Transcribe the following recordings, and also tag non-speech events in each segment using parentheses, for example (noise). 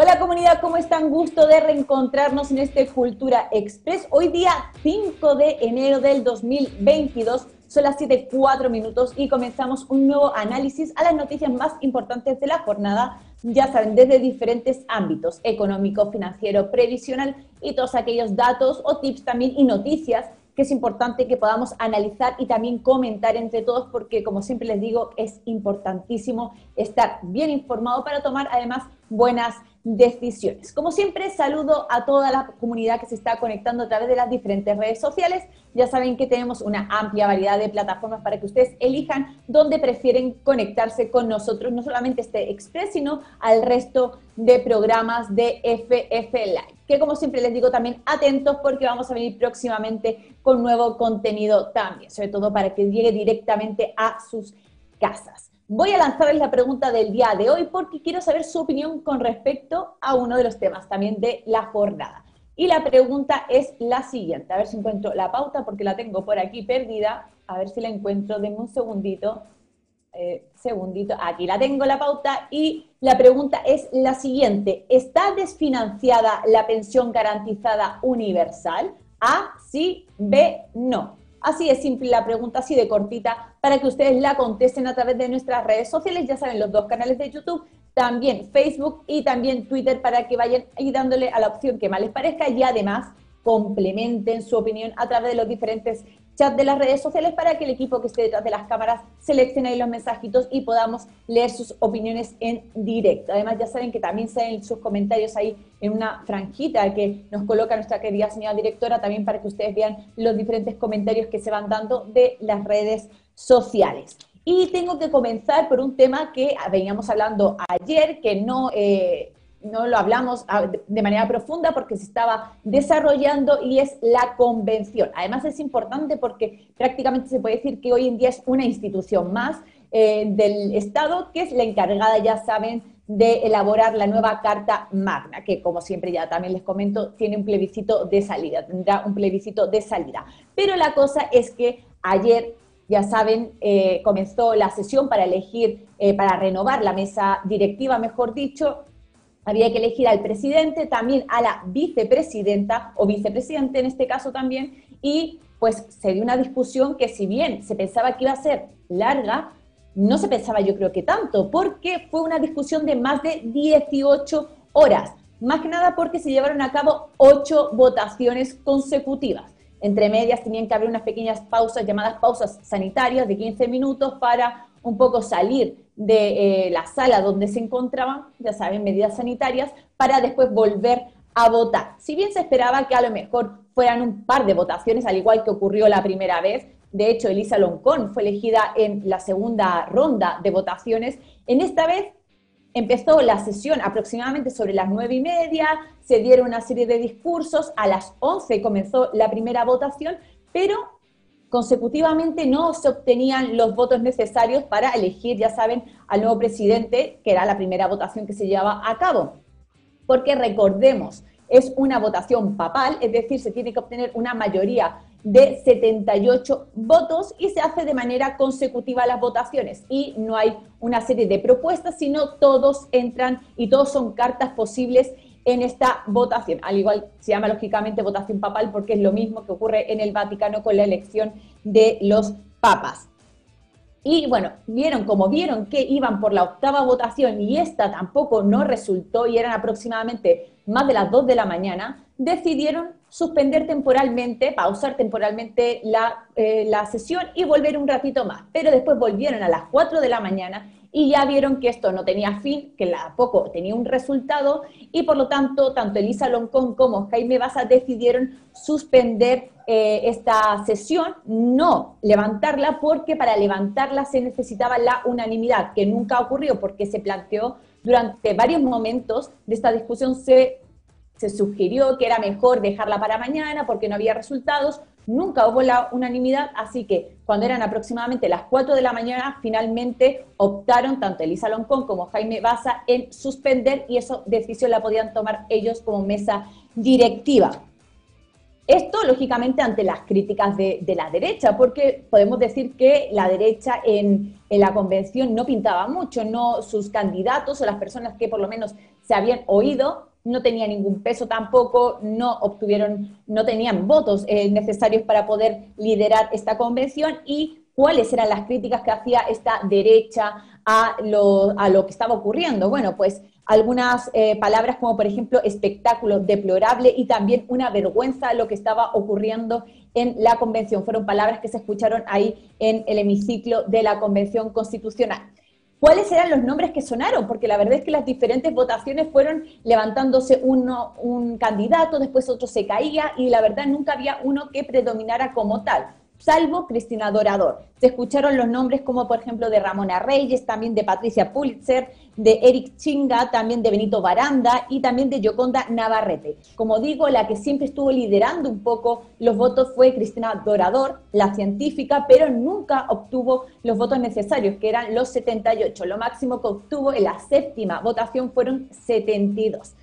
Hola comunidad, ¿cómo están? Gusto de reencontrarnos en este Cultura Express. Hoy día 5 de enero del 2022, son las 7.4 minutos y comenzamos un nuevo análisis a las noticias más importantes de la jornada, ya saben, desde diferentes ámbitos, económico, financiero, previsional y todos aquellos datos o tips también y noticias que es importante que podamos analizar y también comentar entre todos, porque como siempre les digo, es importantísimo estar bien informado para tomar además buenas decisiones. Como siempre, saludo a toda la comunidad que se está conectando a través de las diferentes redes sociales. Ya saben que tenemos una amplia variedad de plataformas para que ustedes elijan dónde prefieren conectarse con nosotros, no solamente este Express, sino al resto de programas de FF Live. Que como siempre les digo también atentos porque vamos a venir próximamente con nuevo contenido también, sobre todo para que llegue directamente a sus casas. Voy a lanzarles la pregunta del día de hoy porque quiero saber su opinión con respecto a uno de los temas también de la jornada. Y la pregunta es la siguiente. A ver si encuentro la pauta porque la tengo por aquí perdida. A ver si la encuentro. Denme un segundito. Eh, segundito. Aquí la tengo la pauta. Y la pregunta es la siguiente. ¿Está desfinanciada la pensión garantizada universal? A, sí, B, no. Así es simple la pregunta, así de cortita, para que ustedes la contesten a través de nuestras redes sociales. Ya saben, los dos canales de YouTube, también Facebook y también Twitter, para que vayan ahí dándole a la opción que más les parezca y además complementen su opinión a través de los diferentes chat de las redes sociales para que el equipo que esté detrás de las cámaras seleccione ahí los mensajitos y podamos leer sus opiniones en directo. Además, ya saben que también salen sus comentarios ahí en una franjita que nos coloca nuestra querida señora directora, también para que ustedes vean los diferentes comentarios que se van dando de las redes sociales. Y tengo que comenzar por un tema que veníamos hablando ayer, que no eh, no lo hablamos ah, de manera profunda porque se estaba desarrollando y es la convención. Además es importante porque prácticamente se puede decir que hoy en día es una institución más eh, del Estado que es la encargada, ya saben, de elaborar la nueva Carta Magna, que como siempre ya también les comento, tiene un plebiscito de salida, tendrá un plebiscito de salida. Pero la cosa es que ayer ya saben, eh, comenzó la sesión para elegir, eh, para renovar la mesa directiva, mejor dicho, había que elegir al presidente, también a la vicepresidenta o vicepresidente en este caso también, y pues se dio una discusión que si bien se pensaba que iba a ser larga, no se pensaba yo creo que tanto, porque fue una discusión de más de 18 horas, más que nada porque se llevaron a cabo ocho votaciones consecutivas. Entre medias tenían que haber unas pequeñas pausas llamadas pausas sanitarias de 15 minutos para un poco salir de eh, la sala donde se encontraban, ya saben, medidas sanitarias, para después volver a votar. Si bien se esperaba que a lo mejor fueran un par de votaciones, al igual que ocurrió la primera vez, de hecho Elisa Loncón fue elegida en la segunda ronda de votaciones, en esta vez empezó la sesión aproximadamente sobre las nueve y media, se dieron una serie de discursos, a las once comenzó la primera votación, pero consecutivamente no se obtenían los votos necesarios para elegir, ya saben, al nuevo presidente, que era la primera votación que se llevaba a cabo. Porque recordemos, es una votación papal, es decir, se tiene que obtener una mayoría de 78 votos y se hace de manera consecutiva las votaciones y no hay una serie de propuestas, sino todos entran y todos son cartas posibles en esta votación. Al igual se llama lógicamente votación papal porque es lo mismo que ocurre en el Vaticano con la elección de los papas. Y bueno, vieron como vieron que iban por la octava votación y esta tampoco no resultó y eran aproximadamente más de las 2 de la mañana, decidieron suspender temporalmente, pausar temporalmente la, eh, la sesión y volver un ratito más. Pero después volvieron a las 4 de la mañana y ya vieron que esto no tenía fin, que la poco tenía un resultado y por lo tanto tanto Elisa Loncón como Jaime Baza decidieron suspender eh, esta sesión, no levantarla porque para levantarla se necesitaba la unanimidad, que nunca ocurrió porque se planteó durante varios momentos de esta discusión se se sugirió que era mejor dejarla para mañana porque no había resultados, nunca hubo la unanimidad, así que cuando eran aproximadamente las 4 de la mañana, finalmente optaron tanto Elisa Loncón como Jaime Baza en suspender y esa decisión la podían tomar ellos como mesa directiva. Esto, lógicamente, ante las críticas de, la derecha, porque podemos decir que la derecha en, en, la convención no pintaba mucho, no sus candidatos o las personas que por lo menos se habían oído, no tenía ningún peso tampoco, no obtuvieron, no tenían votos eh, necesarios para poder liderar esta convención y cuáles eran las críticas que hacía esta derecha a lo, a lo que estaba ocurriendo. Bueno, pues algunas eh, palabras como por ejemplo espectáculo deplorable y también una vergüenza lo que estaba ocurriendo en la convención. Fueron palabras que se escucharon ahí en el hemiciclo de la convención constitucional. ¿Cuáles eran los nombres que sonaron? Porque la verdad es que las diferentes votaciones fueron levantándose uno, un candidato, después otro se caía y la verdad nunca había uno que predominara como tal salvo Cristina Dorador. Se escucharon los nombres como por ejemplo de Ramona Reyes, también de Patricia Pulitzer, de Eric Chinga, también de Benito Baranda y también de Yoconda Navarrete. Como digo, la que siempre estuvo liderando un poco los votos fue Cristina Dorador, la científica, pero nunca obtuvo los votos necesarios, que eran los 78. Lo máximo que obtuvo en la séptima votación fueron 72.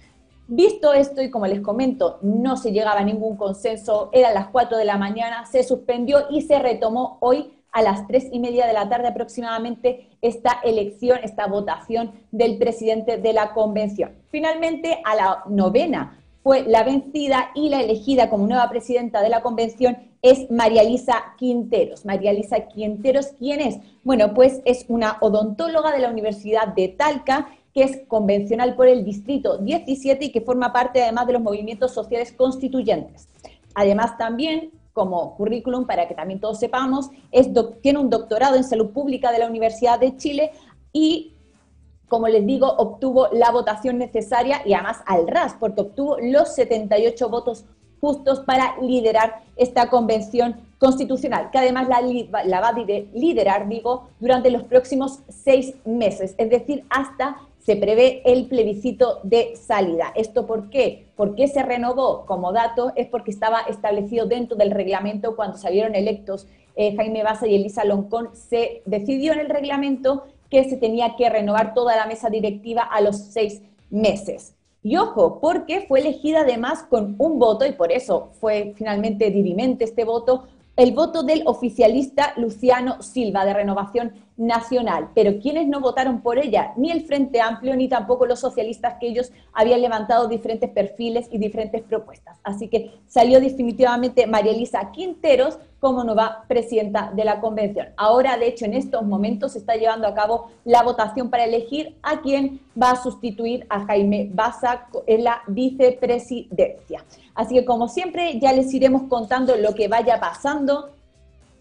Visto esto, y como les comento, no se llegaba a ningún consenso, eran las 4 de la mañana, se suspendió y se retomó hoy a las 3 y media de la tarde aproximadamente esta elección, esta votación del presidente de la convención. Finalmente, a la novena fue la vencida y la elegida como nueva presidenta de la convención es María Elisa Quinteros. María Elisa Quinteros, ¿quién es? Bueno, pues es una odontóloga de la Universidad de Talca que es convencional por el Distrito 17 y que forma parte además de los movimientos sociales constituyentes. Además también, como currículum, para que también todos sepamos, es tiene un doctorado en salud pública de la Universidad de Chile y, como les digo, obtuvo la votación necesaria y además al RAS, porque obtuvo los 78 votos justos para liderar esta convención constitucional, que además la, va a liderar, digo, durante los próximos seis meses, es decir, hasta se prevé el plebiscito de salida. ¿Esto por qué? ¿Por qué se renovó como dato? Es porque estaba establecido dentro del reglamento cuando salieron electos eh, Jaime Baza y Elisa Loncón, se decidió en el reglamento que se tenía que renovar toda la mesa directiva a los seis meses. Y ojo, porque fue elegida además con un voto, y por eso fue finalmente dirimente este voto, el voto del oficialista Luciano Silva de Renovación Nacional. Pero quienes no votaron por ella, ni el Frente Amplio, ni tampoco los socialistas que ellos habían levantado diferentes perfiles y diferentes propuestas. Así que salió definitivamente María Elisa Quinteros como nueva presidenta de la convención. Ahora, de hecho, en estos momentos se está llevando a cabo la votación para elegir a quién va a sustituir a Jaime Baza en la vicepresidencia. Así que como siempre ya les iremos contando lo que vaya pasando.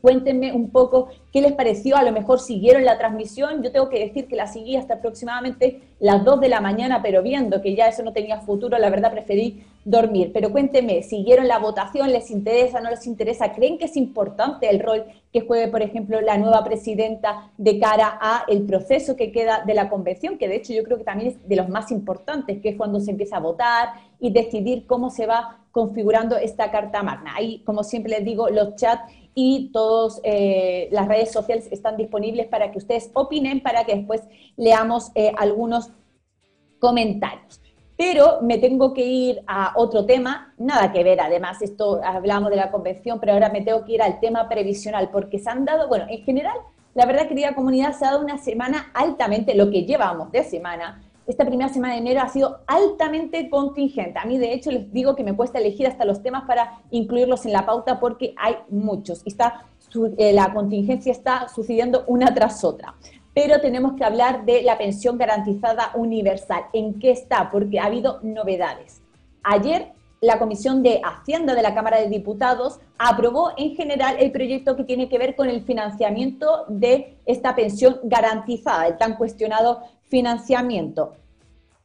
Cuéntenme un poco qué les pareció, a lo mejor siguieron la transmisión. Yo tengo que decir que la seguí hasta aproximadamente las 2 de la mañana, pero viendo que ya eso no tenía futuro, la verdad preferí dormir. Pero cuéntenme, ¿siguieron la votación? ¿Les interesa? ¿No les interesa? ¿Creen que es importante el rol que juegue, por ejemplo, la nueva presidenta de cara a el proceso que queda de la convención? Que de hecho yo creo que también es de los más importantes, que es cuando se empieza a votar y decidir cómo se va configurando esta carta magna. Ahí, como siempre les digo, los chats y todas eh, las redes sociales están disponibles para que ustedes opinen, para que después leamos eh, algunos comentarios. Pero me tengo que ir a otro tema, nada que ver, además, esto hablamos de la convención, pero ahora me tengo que ir al tema previsional, porque se han dado, bueno, en general, la verdad, querida comunidad, se ha dado una semana altamente, lo que llevamos de semana, esta primera semana de enero ha sido altamente contingente. A mí, de hecho, les digo que me cuesta elegir hasta los temas para incluirlos en la pauta porque hay muchos. Y está, eh, la contingencia está sucediendo una tras otra. Pero tenemos que hablar de la pensión garantizada universal. ¿En qué está? Porque ha habido novedades. Ayer la Comisión de Hacienda de la Cámara de Diputados aprobó en general el proyecto que tiene que ver con el financiamiento de esta pensión garantizada, el tan cuestionado financiamiento.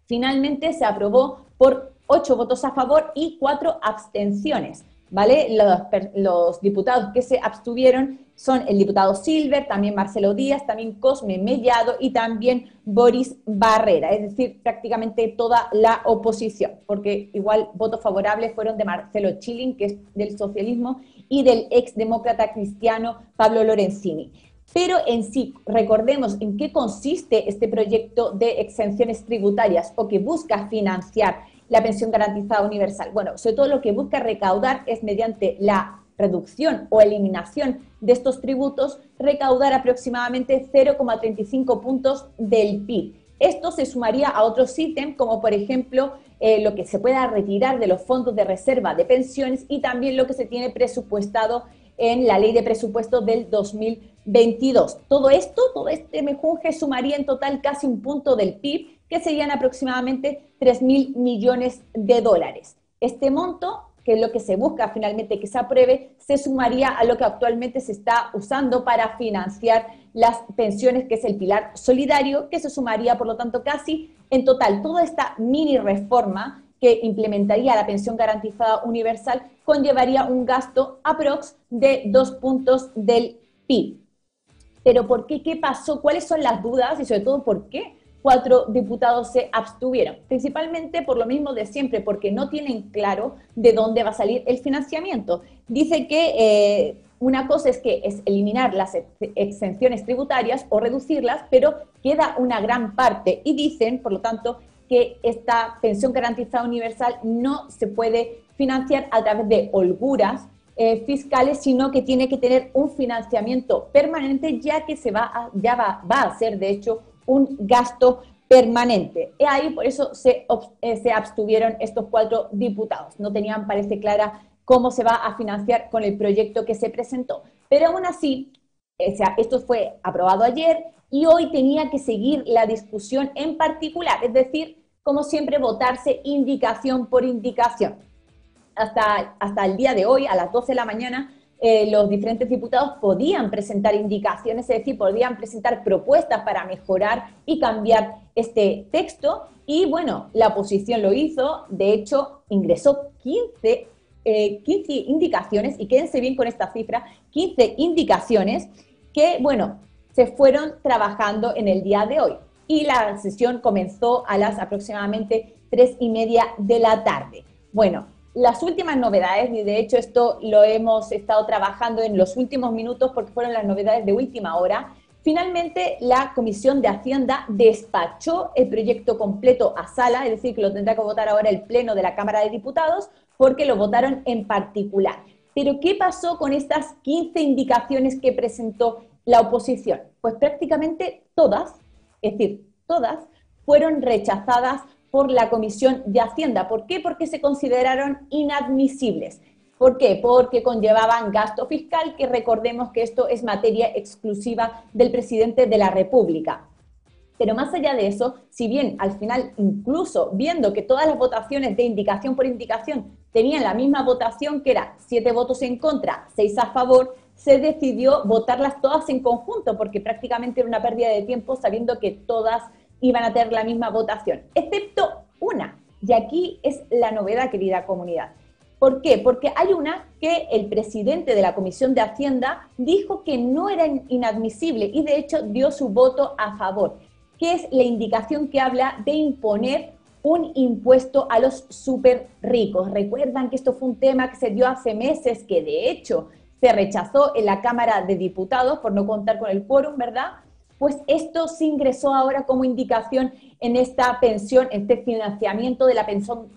Finalmente se aprobó por ocho votos a favor y cuatro abstenciones. ¿Vale? Los, diputados que se abstuvieron son el diputado Silver, también Marcelo Díaz, también Cosme Mellado y también Boris Barrera, es decir, prácticamente toda la oposición, porque igual votos favorables fueron de Marcelo Chilling, que es del socialismo, y del exdemócrata cristiano Pablo Lorenzini. Pero en sí, recordemos en qué consiste este proyecto de exenciones tributarias o que busca financiar la pensión garantizada universal. Bueno, sobre todo lo que busca recaudar es mediante la reducción o eliminación de estos tributos, recaudar aproximadamente 0,35 puntos del PIB. Esto se sumaría a otros ítems, como por ejemplo eh, lo que se pueda retirar de los fondos de reserva de pensiones y también lo que se tiene presupuestado en la ley de presupuestos del 2022. Todo esto, todo este mejunje sumaría en total casi un punto del PIB, que serían aproximadamente 3 mil millones de dólares. Este monto que es lo que se busca finalmente que se apruebe, se sumaría a lo que actualmente se está usando para financiar las pensiones, que es el pilar solidario, que se sumaría, por lo tanto, casi en total toda esta mini reforma que implementaría la pensión garantizada universal conllevaría un gasto aprox de dos puntos del PIB. Pero ¿por qué? ¿Qué pasó? ¿Cuáles son las dudas? Y sobre todo, ¿por qué? cuatro diputados se abstuvieron, principalmente por lo mismo de siempre, porque no tienen claro de dónde va a salir el financiamiento. Dice que eh, una cosa es que es eliminar las exenciones tributarias o reducirlas, pero queda una gran parte y dicen, por lo tanto, que esta pensión garantizada universal no se puede financiar a través de holguras eh, fiscales, sino que tiene que tener un financiamiento permanente, ya que se va ya va, va a ser, de hecho, un gasto permanente. Y ahí por eso se, eh, se abstuvieron estos cuatro diputados. No tenían, parece clara, cómo se va a financiar con el proyecto que se presentó. Pero aún así, sea, esto fue aprobado ayer y hoy tenía que seguir la discusión en particular, es decir, como siempre, votarse indicación por indicación. Hasta, hasta el día de hoy, a las 12 de la mañana, eh, los diferentes diputados podían presentar indicaciones, es decir, podían presentar propuestas para mejorar y cambiar este texto. Y bueno, la oposición lo hizo, de hecho, ingresó 15, 15 eh, indicaciones, y quédense bien con esta cifra, 15 indicaciones que, bueno, se fueron trabajando en el día de hoy. Y la sesión comenzó a las aproximadamente tres y media de la tarde. Bueno, las últimas novedades, y de hecho esto lo hemos estado trabajando en los últimos minutos porque fueron las novedades de última hora, finalmente la Comisión de Hacienda despachó el proyecto completo a sala, es decir, que lo tendrá que votar ahora el Pleno de la Cámara de Diputados porque lo votaron en particular. Pero ¿qué pasó con estas 15 indicaciones que presentó la oposición? Pues prácticamente todas, es decir, todas, fueron rechazadas por la Comisión de Hacienda. ¿Por qué? Porque se consideraron inadmisibles. ¿Por qué? Porque conllevaban gasto fiscal, que recordemos que esto es materia exclusiva del presidente de la República. Pero más allá de eso, si bien al final, incluso viendo que todas las votaciones de indicación por indicación tenían la misma votación, que era siete votos en contra, seis a favor, se decidió votarlas todas en conjunto, porque prácticamente era una pérdida de tiempo sabiendo que todas iban a tener la misma votación, excepto una. Y aquí es la novedad, querida comunidad. ¿Por qué? Porque hay una que el presidente de la Comisión de Hacienda dijo que no era inadmisible y de hecho dio su voto a favor, que es la indicación que habla de imponer un impuesto a los súper ricos. Recuerdan que esto fue un tema que se dio hace meses, que de hecho se rechazó en la Cámara de Diputados por no contar con el quórum, ¿verdad? Pues esto se ingresó ahora como indicación en esta pensión, en este financiamiento de la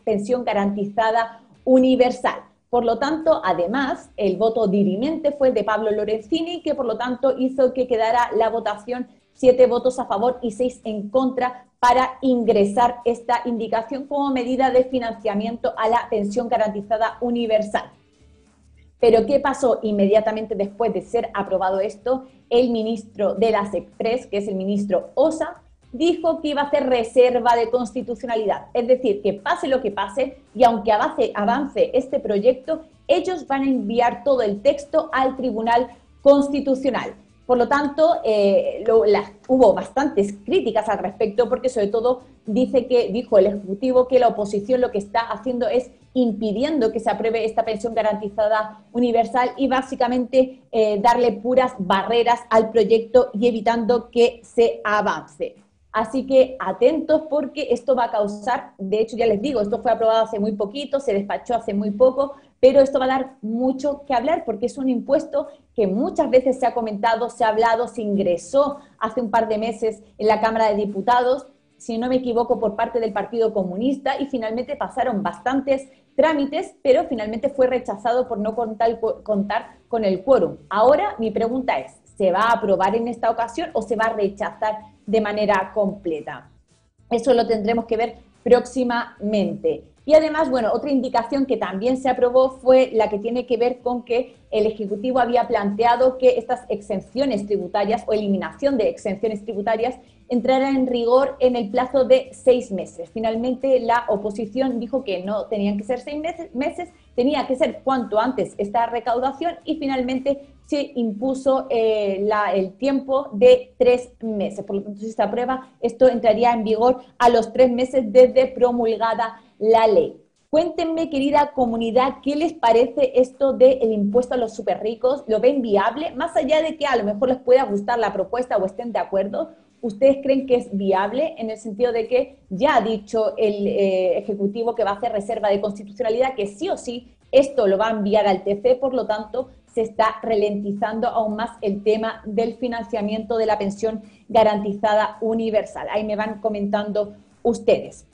pensión, garantizada universal. Por lo tanto, además, el voto dirimente fue de Pablo Lorenzini, que por lo tanto hizo que quedara la votación siete votos a favor y seis en contra para ingresar esta indicación como medida de financiamiento a la pensión garantizada universal. Pero ¿qué pasó inmediatamente después de ser aprobado esto? El ministro de las Express, que es el ministro Osa, dijo que iba a hacer reserva de constitucionalidad. Es decir, que pase lo que pase y aunque avance, avance este proyecto, ellos van a enviar todo el texto al Tribunal Constitucional. Por lo tanto, eh, hubo bastantes críticas al respecto porque sobre todo dice que, dijo el Ejecutivo que la oposición lo que está haciendo es impidiendo que se apruebe esta pensión garantizada universal y básicamente eh, darle puras barreras al proyecto y evitando que se avance. Así que atentos porque esto va a causar, de hecho ya les digo, esto fue aprobado hace muy poquito, se despachó hace muy poco, pero esto va a dar mucho que hablar porque es un impuesto que muchas veces se ha comentado, se ha hablado, se ingresó hace un par de meses en la Cámara de Diputados, si no me equivoco, por parte del Partido Comunista y finalmente pasaron bastantes trámites, pero finalmente fue rechazado por no contar, con el quórum. Ahora mi pregunta es, ¿se va a aprobar en esta ocasión o se va a rechazar de manera completa? Eso lo tendremos que ver próximamente. Y además, bueno, otra indicación que también se aprobó fue la que tiene que ver con que el Ejecutivo había planteado que estas exenciones tributarias o eliminación de exenciones tributarias entraran en rigor en el plazo de seis meses. Finalmente, la oposición dijo que no tenían que ser seis meses, tenía que ser cuanto antes esta recaudación y finalmente se impuso eh, el tiempo de tres meses. Por lo tanto, si se aprueba, esto entraría en vigor a los tres meses desde promulgada la ley. Cuéntenme, querida comunidad, ¿qué les parece esto del impuesto a los super ricos? ¿Lo ven viable? Más allá de que a lo mejor les pueda gustar la propuesta o estén de acuerdo, ¿ustedes creen que es viable en el sentido de que ya ha dicho el eh, Ejecutivo que va a hacer reserva de constitucionalidad, que sí o sí esto lo va a enviar al TC, por lo tanto se está ralentizando aún más el tema del financiamiento de la pensión garantizada universal? Ahí me van comentando ustedes.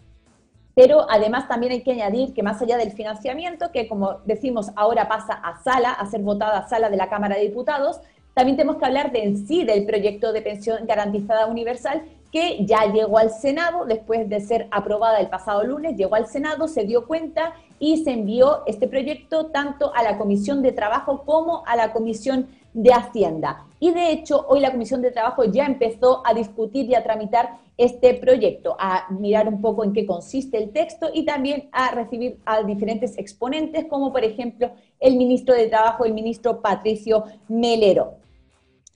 Pero además también hay que añadir que más allá del financiamiento, que como decimos ahora pasa a sala, a ser votada a sala de la Cámara de Diputados, también tenemos que hablar de en sí del proyecto de pensión garantizada universal que ya llegó al Senado después de ser aprobada el pasado lunes, llegó al Senado, se dio cuenta y se envió este proyecto tanto a la Comisión de Trabajo como a la Comisión de Hacienda. Y de hecho, hoy la Comisión de Trabajo ya empezó a discutir y a tramitar este proyecto, a mirar un poco en qué consiste el texto y también a recibir a diferentes exponentes, como por ejemplo el ministro de Trabajo, el ministro Patricio Melero.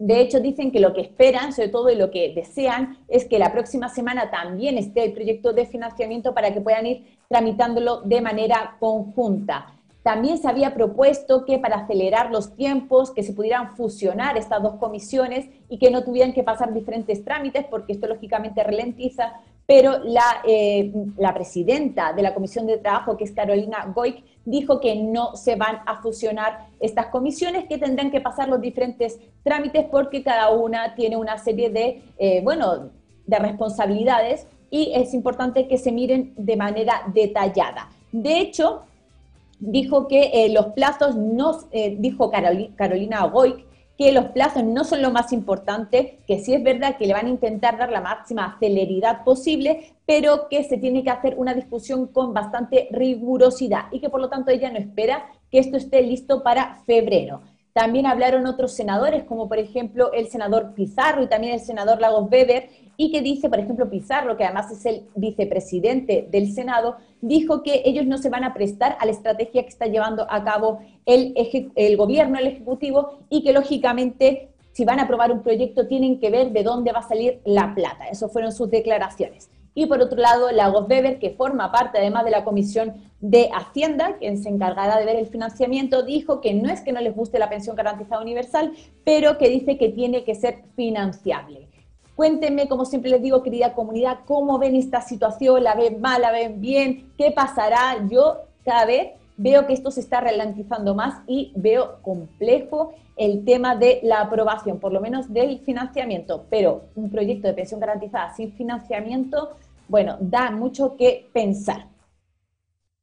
De hecho, dicen que lo que esperan, sobre todo y lo que desean, es que la próxima semana también esté el proyecto de financiamiento para que puedan ir tramitándolo de manera conjunta. También se había propuesto que para acelerar los tiempos, que se pudieran fusionar estas dos comisiones y que no tuvieran que pasar diferentes trámites, porque esto lógicamente ralentiza, pero la, eh, la presidenta de la Comisión de Trabajo, que es Carolina Goik, dijo que no se van a fusionar estas comisiones, que tendrán que pasar los diferentes trámites porque cada una tiene una serie de, eh, bueno, de responsabilidades y es importante que se miren de manera detallada. De hecho, dijo que eh, los plazos no, dijo Carolina Goik, que los plazos no son lo más importante, que sí es verdad que le van a intentar dar la máxima celeridad posible, pero que se tiene que hacer una discusión con bastante rigurosidad y que por lo tanto ella no espera que esto esté listo para febrero. También hablaron otros senadores, como por ejemplo el senador Pizarro y también el senador Lagos Weber, y que dice, por ejemplo, Pizarro, que además es el vicepresidente del Senado, dijo que ellos no se van a prestar a la estrategia que está llevando a cabo el, el gobierno, el Ejecutivo, y que lógicamente si van a aprobar un proyecto tienen que ver de dónde va a salir la plata. Eso fueron sus declaraciones. Y por otro lado, Lagos Weber, que forma parte además de la Comisión de Hacienda, quien se encargará de ver el financiamiento, dijo que no es que no les guste la pensión garantizada universal, pero que dice que tiene que ser financiable. Cuéntenme, como siempre les digo, querida comunidad, cómo ven esta situación, la ven mal, la ven bien, qué pasará. Yo cada vez veo que esto se está ralentizando más y veo complejo el tema de la aprobación, por lo menos del financiamiento, pero un proyecto de pensión garantizada sin financiamiento, bueno, da mucho que pensar.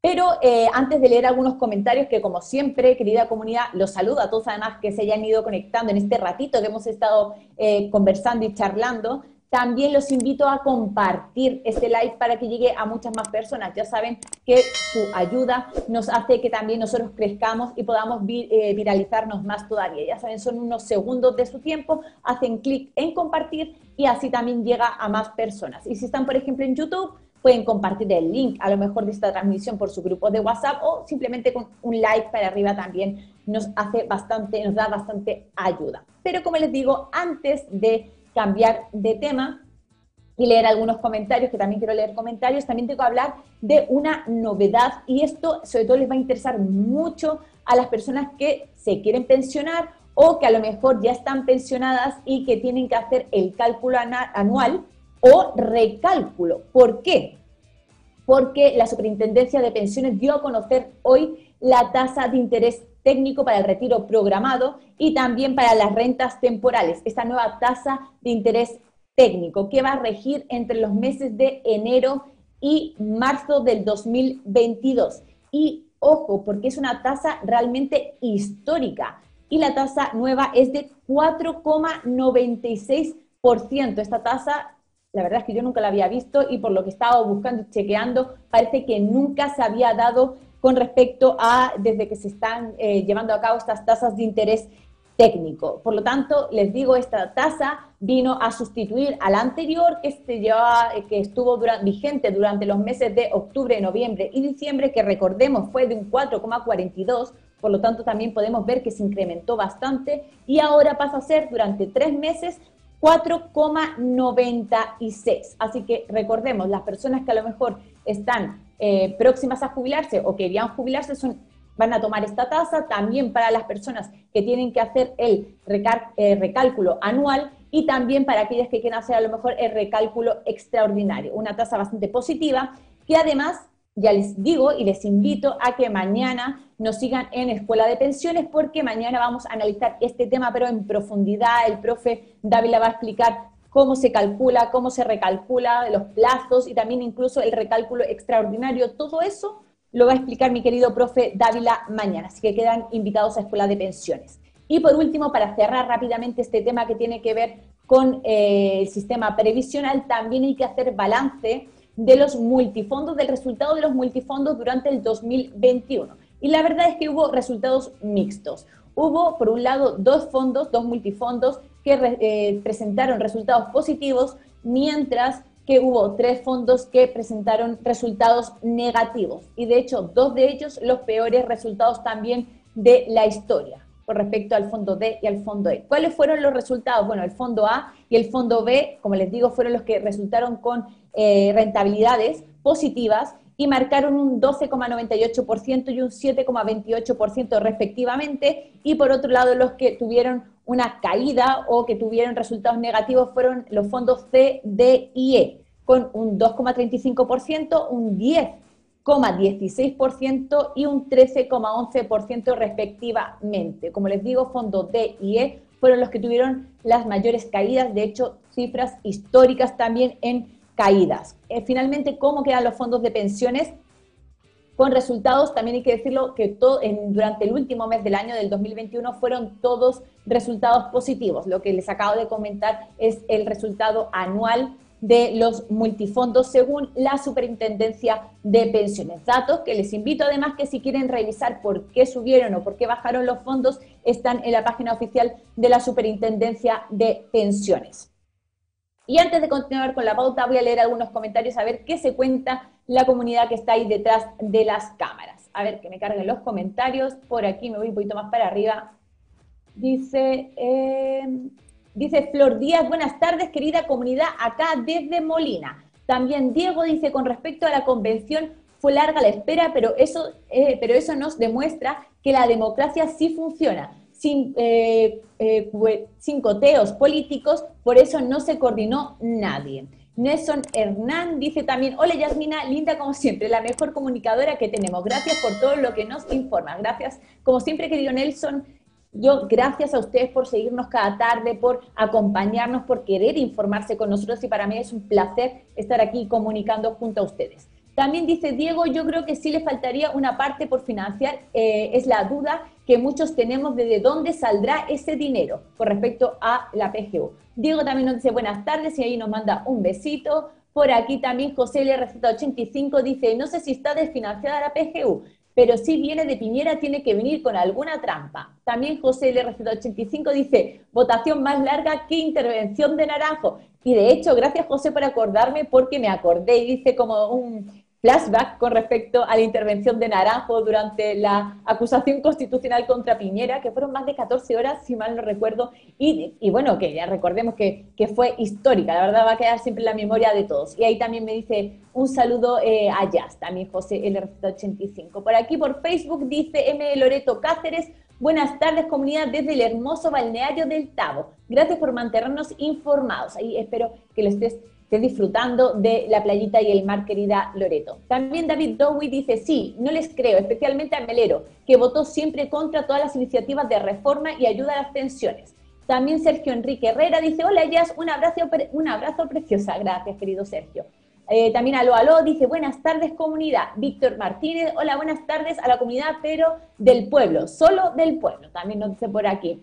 Pero eh, antes de leer algunos comentarios, que como siempre, querida comunidad, los saludo a todos además que se hayan ido conectando en este ratito que hemos estado eh, conversando y charlando, también los invito a compartir este live para que llegue a muchas más personas. Ya saben que su ayuda nos hace que también nosotros crezcamos y podamos eh, viralizarnos más todavía. Ya saben, son unos segundos de su tiempo, hacen clic en compartir y así también llega a más personas. Y si están, por ejemplo, en YouTube, pueden compartir el link a lo mejor de esta transmisión por su grupo de WhatsApp o simplemente con un like para arriba también nos hace bastante, nos da bastante ayuda. Pero como les digo, antes de cambiar de tema y leer algunos comentarios, que también quiero leer comentarios, también tengo que hablar de una novedad y esto sobre todo les va a interesar mucho a las personas que se quieren pensionar o que a lo mejor ya están pensionadas y que tienen que hacer el cálculo anual o recálculo. ¿Por qué? Porque la Superintendencia de Pensiones dio a conocer hoy la tasa de interés técnico para el retiro programado y también para las rentas temporales, esta nueva tasa de interés técnico que va a regir entre los meses de enero y marzo del 2022. Y ojo, porque es una tasa realmente histórica y la tasa nueva es de 4,96%. Esta tasa la verdad es que yo nunca la había visto y por lo que estaba buscando y chequeando, parece que nunca se había dado con respecto a desde que se están eh, llevando a cabo estas tasas de interés técnico. Por lo tanto, les digo, esta tasa vino a sustituir a la anterior que, se llevaba, que estuvo vigente durante los meses de octubre, noviembre y diciembre, que recordemos fue de un 4,42, por lo tanto también podemos ver que se incrementó bastante y ahora pasa a ser durante tres meses 4,96. Así que recordemos, las personas que a lo mejor están eh, próximas a jubilarse o querían jubilarse son van a tomar esta tasa, también para las personas que tienen que hacer el eh, recálculo anual y también para aquellas que quieren hacer a lo mejor el recálculo extraordinario. Una tasa bastante positiva que además, ya les digo y les invito a que mañana nos sigan en Escuela de Pensiones porque mañana vamos a analizar este tema pero en profundidad. El profe Dávila va a explicar cómo se calcula, cómo se recalcula, los plazos y también incluso el recálculo extraordinario. Todo eso lo va a explicar mi querido profe Dávila mañana, así que quedan invitados a Escuela de Pensiones. Y por último, para cerrar rápidamente este tema que tiene que ver con eh, el sistema previsional, también hay que hacer balance de los multifondos, del resultado de los multifondos durante el 2021. Y la verdad es que hubo resultados mixtos. Hubo, por un lado, dos fondos, dos multifondos que eh, presentaron resultados positivos, mientras que hubo tres fondos que presentaron resultados negativos y de hecho dos de ellos los peores resultados también de la historia con respecto al fondo D y al fondo E. ¿Cuáles fueron los resultados? Bueno, el fondo A y el fondo B, como les digo, fueron los que resultaron con eh, rentabilidades positivas y marcaron un 12,98% y un 7,28% respectivamente. Y por otro lado, los que tuvieron una caída o que tuvieron resultados negativos fueron los fondos C, D y E, con un 2,35%, un 10,16% y un 13,11% respectivamente. Como les digo, fondos D y E fueron los que tuvieron las mayores caídas, de hecho, cifras históricas también en caídas. Eh, finalmente, ¿cómo quedan los fondos de pensiones? con resultados, también hay que decirlo, que todo, en, durante el último mes del año del 2021 fueron todos resultados positivos. Lo que les acabo de comentar es el resultado anual de los multifondos según la Superintendencia de Pensiones. Datos que les invito además que si quieren revisar por qué subieron o por qué bajaron los fondos, están en la página oficial de la Superintendencia de Pensiones. Y antes de continuar con la pauta, voy a leer algunos comentarios a ver qué se cuenta la comunidad que está ahí detrás de las cámaras. A ver, que me carguen los comentarios. Por aquí me voy un poquito más para arriba. Dice, eh, dice Flor Díaz, buenas tardes, querida comunidad, acá desde Molina. También Diego dice, con respecto a la convención, fue larga la espera, pero eso, eh, pero eso nos demuestra que la democracia sí funciona sin, eh, eh, sin coteos políticos, por eso no se coordinó nadie. Nelson Hernán dice también, hola Yasmina, linda como siempre, la mejor comunicadora que tenemos. Gracias por todo lo que nos informa. Gracias, como siempre querido Nelson, yo gracias a ustedes por seguirnos cada tarde, por acompañarnos, por querer informarse con nosotros y para mí es un placer estar aquí comunicando junto a ustedes. También dice Diego, yo creo que sí le faltaría una parte por financiar, eh, es la duda que muchos tenemos de, de dónde saldrá ese dinero con respecto a la PGU. Diego también nos dice buenas tardes y ahí nos manda un besito. Por aquí también José LRZ85 dice, no sé si está desfinanciada la PGU, pero si viene de Piñera tiene que venir con alguna trampa. También José LRZ85 dice, votación más larga que intervención de Naranjo. Y de hecho, gracias José por acordarme porque me acordé y dice como un, flashback con respecto a la intervención de Naranjo durante la acusación constitucional contra Piñera, que fueron más de 14 horas, si mal no recuerdo, y, bueno, que ya recordemos que, fue histórica, la verdad va a quedar siempre en la memoria de todos. Y ahí también me dice un saludo eh, a Jazz, también José LR85. Por aquí por Facebook dice M. Loreto Cáceres, Buenas tardes comunidad desde el hermoso balneario del Tavo. Gracias por mantenernos informados. Ahí espero que lo estés esté disfrutando de la playita y el mar, querida Loreto. También David Dowie dice, sí, no les creo, especialmente a Melero, que votó siempre contra todas las iniciativas de reforma y ayuda a las pensiones. También Sergio Enrique Herrera dice, hola Jazz, un abrazo, un abrazo preciosa. Gracias, querido Sergio. Eh, también Aló Aló dice, buenas tardes comunidad. Víctor Martínez, hola, buenas tardes a la comunidad, pero del pueblo, solo del pueblo. También nos dice por aquí.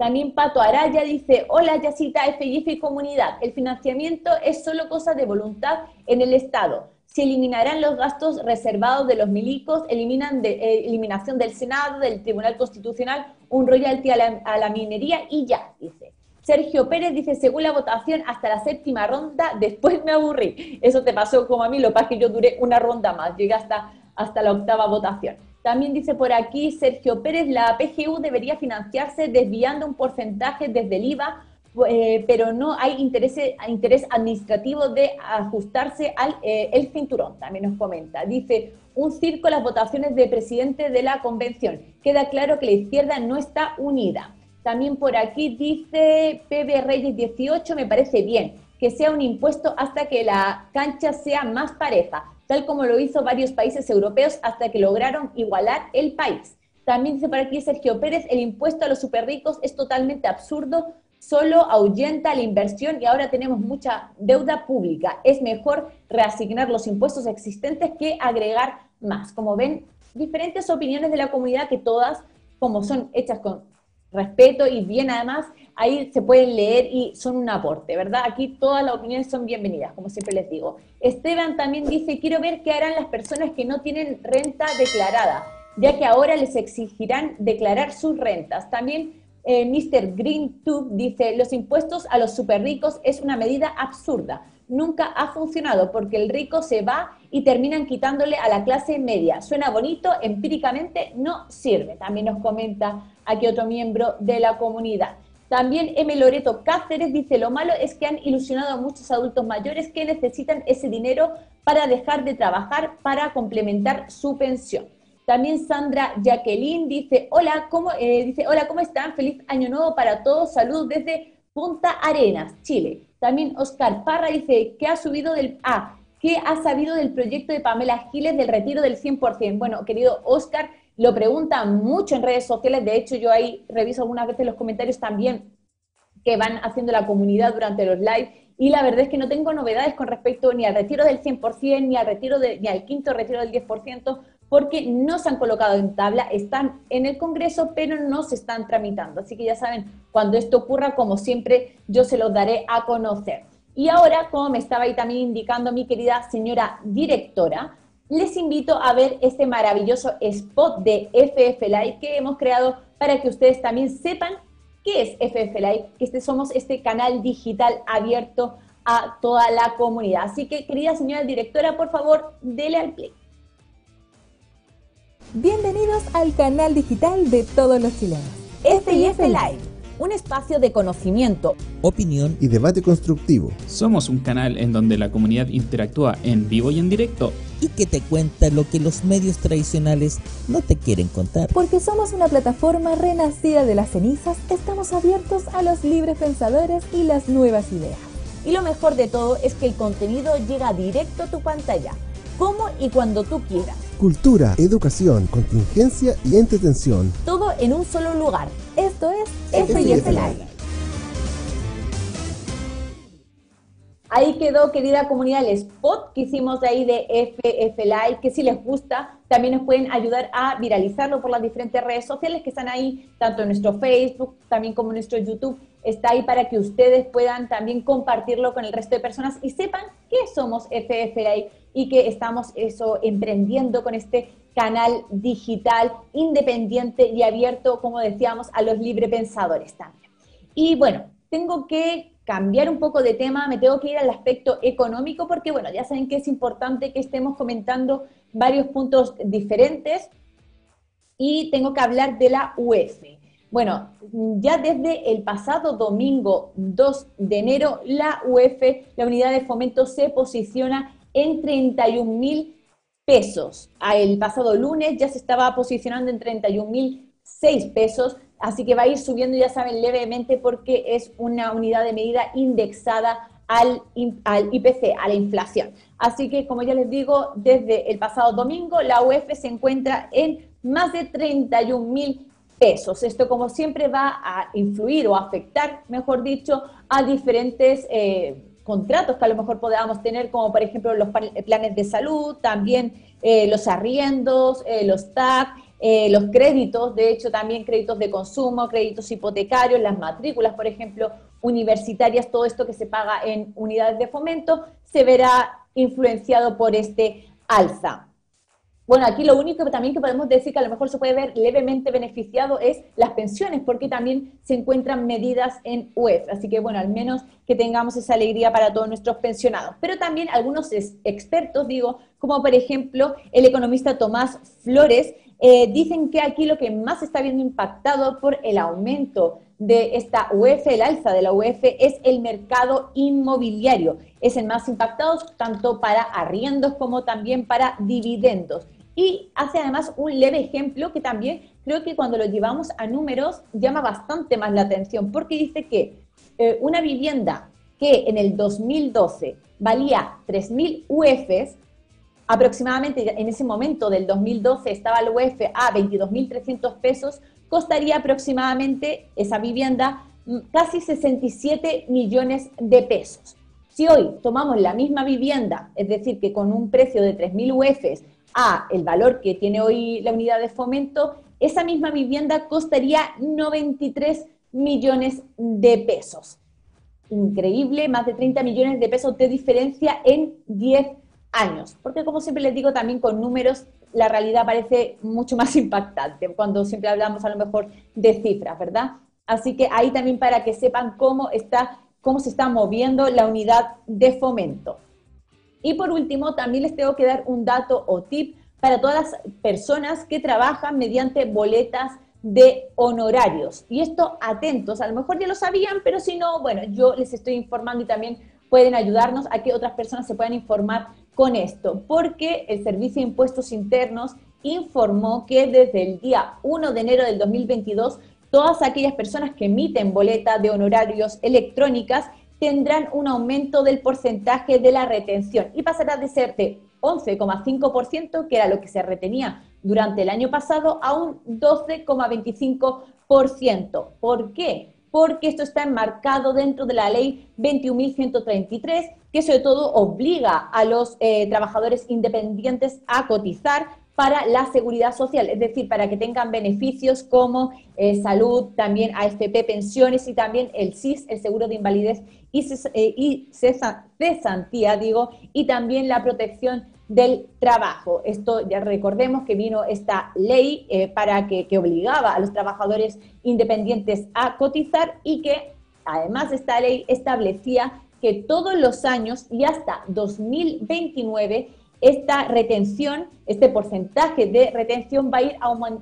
También Pato Araya dice, hola Yacita, FIF y comunidad, el financiamiento es solo cosa de voluntad en el Estado. Se eliminarán los gastos reservados de los milicos, eliminan de, eh, eliminación del Senado, del Tribunal Constitucional, un royalty a la, minería y ya, dice. Sergio Pérez dice, según la votación, hasta la séptima ronda, después me aburrí. Eso te pasó como a mí, lo que pasa es que yo duré una ronda más, llegué hasta, hasta la octava votación. También dice por aquí Sergio Pérez, la PGU debería financiarse desviando un porcentaje desde el IVA, eh, pero no hay interés, interés administrativo de ajustarse al eh, el cinturón, también nos comenta. Dice, un circo las votaciones de presidente de la convención. Queda claro que la izquierda no está unida. También por aquí dice PB Reyes 18, me parece bien que sea un impuesto hasta que la cancha sea más pareja tal como lo hizo varios países europeos hasta que lograron igualar el país. También dice por aquí Sergio Pérez, el impuesto a los superricos es totalmente absurdo, solo ahuyenta la inversión y ahora tenemos mucha deuda pública. Es mejor reasignar los impuestos existentes que agregar más. Como ven, diferentes opiniones de la comunidad que todas, como son hechas con respeto y bien además, ahí se pueden leer y son un aporte, ¿verdad? Aquí todas las opiniones son bienvenidas, como siempre les digo. Esteban también dice, quiero ver qué harán las personas que no tienen renta declarada, ya que ahora les exigirán declarar sus rentas. También eh, Mr. Green Tube dice, los impuestos a los super ricos es una medida absurda. Nunca ha funcionado porque el rico se va y terminan quitándole a la clase media. Suena bonito, empíricamente no sirve. También nos comenta aquí otro miembro de la comunidad. También M. Loreto Cáceres dice, lo malo es que han ilusionado a muchos adultos mayores que necesitan ese dinero para dejar de trabajar para complementar su pensión. También Sandra Jacqueline dice, hola, ¿cómo, eh, dice, hola, ¿cómo están? Feliz año nuevo para todos. Salud desde Punta Arenas, Chile. También Oscar Parra dice, ¿qué ha subido del... Ah, ¿qué ha sabido del proyecto de Pamela Giles del retiro del 100%? Bueno, querido Oscar, lo preguntan mucho en redes sociales. De hecho, yo ahí reviso algunas veces los comentarios también que van haciendo la comunidad durante los lives. Y la verdad es que no tengo novedades con respecto ni al retiro del 100%, ni al retiro ni al quinto retiro del 10%, porque no se han colocado en tabla, están en el Congreso, pero no se están tramitando. Así que ya saben, cuando esto ocurra, como siempre, yo se los daré a conocer. Y ahora, como me estaba ahí también indicando mi querida señora directora, les invito a ver este maravilloso spot de FF Live que hemos creado para que ustedes también sepan qué es FF Live, que este, somos este canal digital abierto a toda la comunidad. Así que, querida señora directora, por favor, dele al play. Bienvenidos al canal digital de todos los chilenos. FIF Live, un espacio de conocimiento, opinión y debate constructivo. Somos un canal en donde la comunidad interactúa en vivo y en directo y que te cuenta lo que los medios tradicionales no te quieren contar. Porque somos una plataforma renacida de las cenizas, estamos abiertos a los libres pensadores y las nuevas ideas. Y lo mejor de todo es que el contenido llega directo a tu pantalla, como y cuando tú quieras cultura, educación, contingencia y entretención. Todo en un solo lugar. Esto es FIF Live. Ahí quedó, querida comunidad, el spot que hicimos de ahí de FF Live, que si les gusta, también nos pueden ayudar a viralizarlo por las diferentes redes sociales que están ahí, tanto en nuestro Facebook, también como en nuestro YouTube. Está ahí para que ustedes puedan también compartirlo con el resto de personas y sepan que somos FF Live y que estamos eso emprendiendo con este canal digital independiente y abierto, como decíamos, a los librepensadores también. Y bueno, tengo que cambiar un poco de tema, me tengo que ir al aspecto económico porque, bueno, ya saben que es importante que estemos comentando varios puntos diferentes y tengo que hablar de la UEF. Bueno, ya desde el pasado domingo 2 de enero, la UEF, la unidad de fomento, se posiciona en 31 mil pesos. El pasado lunes ya se estaba posicionando en 31 mil 6 pesos, así que va a ir subiendo, ya saben, levemente porque es una unidad de medida indexada al, al, IPC, a la inflación. Así que, como ya les digo, desde el pasado domingo la UEF se encuentra en más de 31 mil pesos. Esto, como siempre, va a influir o afectar, mejor dicho, a diferentes eh, contratos que a lo mejor podamos tener, como por ejemplo los planes de salud, también eh, los arriendos, eh, los TAC, eh, los créditos, de hecho también créditos de consumo, créditos hipotecarios, las matrículas, por ejemplo, universitarias, todo esto que se paga en unidades de fomento, se verá influenciado por este alza. Bueno, aquí lo único que también que podemos decir que a lo mejor se puede ver levemente beneficiado es las pensiones, porque también se encuentran medidas en UEF. Así que, bueno, al menos que tengamos esa alegría para todos nuestros pensionados. Pero también algunos expertos, digo, como por ejemplo el economista Tomás Flores, eh, dicen que aquí lo que más está viendo impactado por el aumento de esta UEF, el alza de la UEF, es el mercado inmobiliario. Es el más impactado tanto para arriendos como también para dividendos. Y hace además un leve ejemplo que también creo que cuando lo llevamos a números llama bastante más la atención, porque dice que eh, una vivienda que en el 2012 valía 3.000 UEFs, aproximadamente en ese momento del 2012 estaba el UEF a 22.300 pesos, costaría aproximadamente esa vivienda mm, casi 67 millones de pesos. Si hoy tomamos la misma vivienda, es decir, que con un precio de 3.000 UEFs a el valor que tiene hoy la unidad de fomento, esa misma vivienda costaría 93 millones de pesos. Increíble, más de 30 millones de pesos de diferencia en 10 años. Porque como siempre les digo, también con números la realidad parece mucho más (laughs) impactante cuando siempre hablamos a lo mejor de cifras, ¿verdad? Así que ahí también para que sepan cómo está, cómo se está moviendo la unidad de fomento. Y por último, también les tengo que dar un dato o tip para todas las personas que trabajan mediante boletas de honorarios. Y esto atentos, a lo mejor ya lo sabían, pero si no, bueno, yo les estoy informando y también pueden ayudarnos a que otras personas se puedan informar con esto, porque el Servicio de Impuestos Internos informó que desde el día 1 de enero del 2022, todas aquellas personas que emiten boleta de honorarios electrónicas tendrán un aumento del porcentaje de la retención y pasará de ser de 11,5%, que era lo que se retenía durante el año pasado, a un 12,25%. ¿Por qué? Porque esto está enmarcado dentro de la ley 21.133, que sobre todo obliga a los eh, trabajadores independientes a cotizar para la seguridad social, es decir, para que tengan beneficios como eh, salud, también AFP, pensiones y también el SIS, el seguro de invalidez y, eh, cesantía, digo, y también la protección del trabajo. Esto ya recordemos que vino esta ley eh, para que, que obligaba a los trabajadores independientes a cotizar y que además esta ley establecía que todos los años y hasta 2029 esta retención, este porcentaje de retención va a ir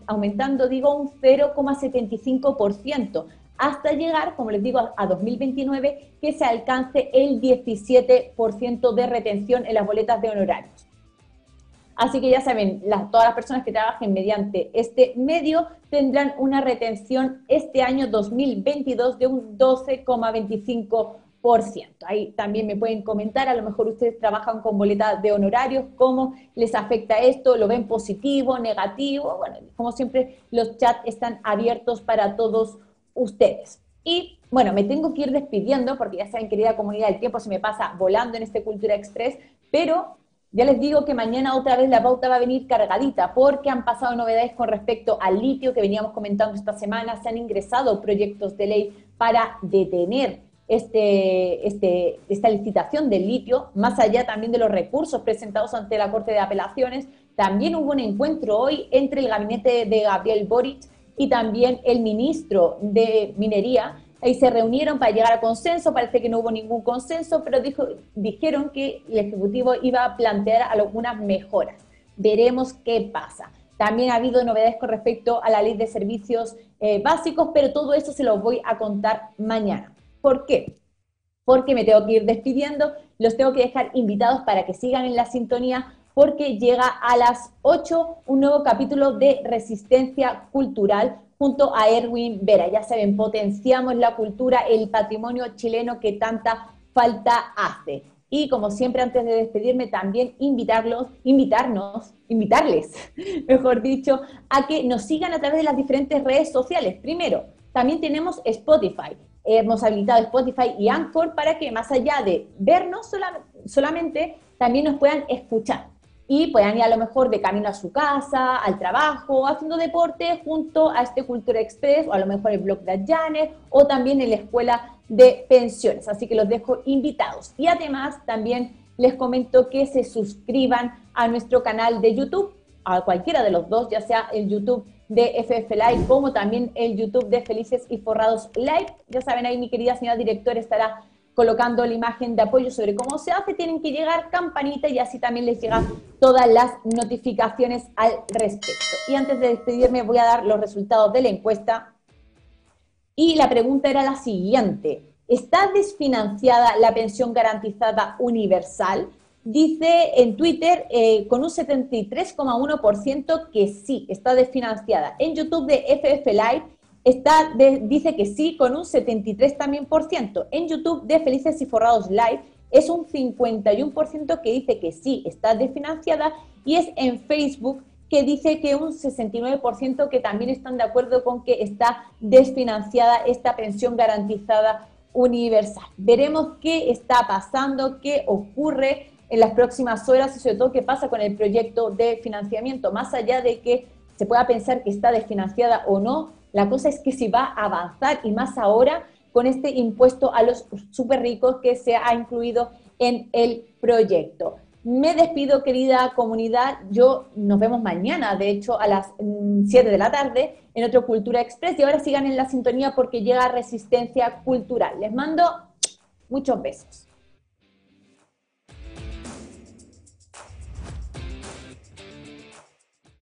aumentando, digo, un 0,75%, hasta llegar, como les digo, a 2029, que se alcance el 17% de retención en las boletas de honorarios. Así que ya saben, todas las personas que trabajen mediante este medio tendrán una retención este año 2022 de un 12,25%. Ahí también me pueden comentar, a lo mejor ustedes trabajan con boletas de honorarios, cómo les afecta esto, lo ven positivo, negativo. Bueno, como siempre, los chats están abiertos para todos ustedes. Y bueno, me tengo que ir despidiendo porque ya saben, querida comunidad, el tiempo se me pasa volando en este Cultura Express, pero ya les digo que mañana otra vez la pauta va a venir cargadita porque han pasado novedades con respecto al litio que veníamos comentando esta semana. Se han ingresado proyectos de ley para detener este, este, esta licitación del litio, más allá también de los recursos presentados ante la Corte de Apelaciones, también hubo un encuentro hoy entre el gabinete de Gabriel Boric y también el ministro de Minería. Ahí se reunieron para llegar a consenso, parece que no hubo ningún consenso, pero dijo, dijeron que el Ejecutivo iba a plantear algunas mejoras. Veremos qué pasa. También ha habido novedades con respecto a la ley de servicios eh, básicos, pero todo eso se lo voy a contar mañana. ¿Por qué? Porque me tengo que ir despidiendo, los tengo que dejar invitados para que sigan en la sintonía porque llega a las 8 un nuevo capítulo de Resistencia Cultural junto a Erwin Vera. Ya saben, potenciamos la cultura, el patrimonio chileno que tanta falta hace. Y como siempre, antes de despedirme, también invitarlos, invitarnos, invitarles, (laughs) mejor dicho, a que nos sigan a través de las diferentes redes sociales. Primero, también tenemos Spotify hemos habilitado Spotify y Anchor para que más allá de vernos solamente, también nos puedan escuchar. y puedan ir a lo mejor de camino a su casa, al trabajo, haciendo deporte junto a este Cultura Express o a lo mejor el blog de Janet o también en la escuela de pensiones. Así que los dejo invitados. Y además también les comento que se suscriban a nuestro canal de YouTube, a cualquiera de los dos, ya sea el YouTube de FF Live como también el YouTube de Felices y Forrados Live. Ya saben, ahí mi querida señora directora estará colocando la imagen de apoyo sobre cómo se hace, tienen que llegar campanita y así también les llegan todas las notificaciones al respecto. Y antes de despedirme voy a dar los resultados de la encuesta. Y la pregunta era la siguiente. ¿Está desfinanciada la pensión garantizada universal? Dice en Twitter eh, con un 73,1% que sí, está desfinanciada. En YouTube de FF Live está dice que sí con un 73 también por ciento. En YouTube de Felices y Forrados Live es un 51% que dice que sí está desfinanciada y es en Facebook que dice que un 69% que también están de acuerdo con que está desfinanciada esta pensión garantizada universal. Veremos qué está pasando, qué ocurre en las próximas horas y sobre todo qué pasa con el proyecto de financiamiento, más allá de que se pueda pensar que está desfinanciada o no, la cosa es que si va a avanzar y más ahora con este impuesto a los súper ricos que se ha incluido en el proyecto. Me despido, querida comunidad. Yo nos vemos mañana, de hecho, a las 7 mm, de la tarde en otro Cultura Express. Y ahora sigan en la sintonía porque llega Resistencia Cultural. Les mando muchos besos.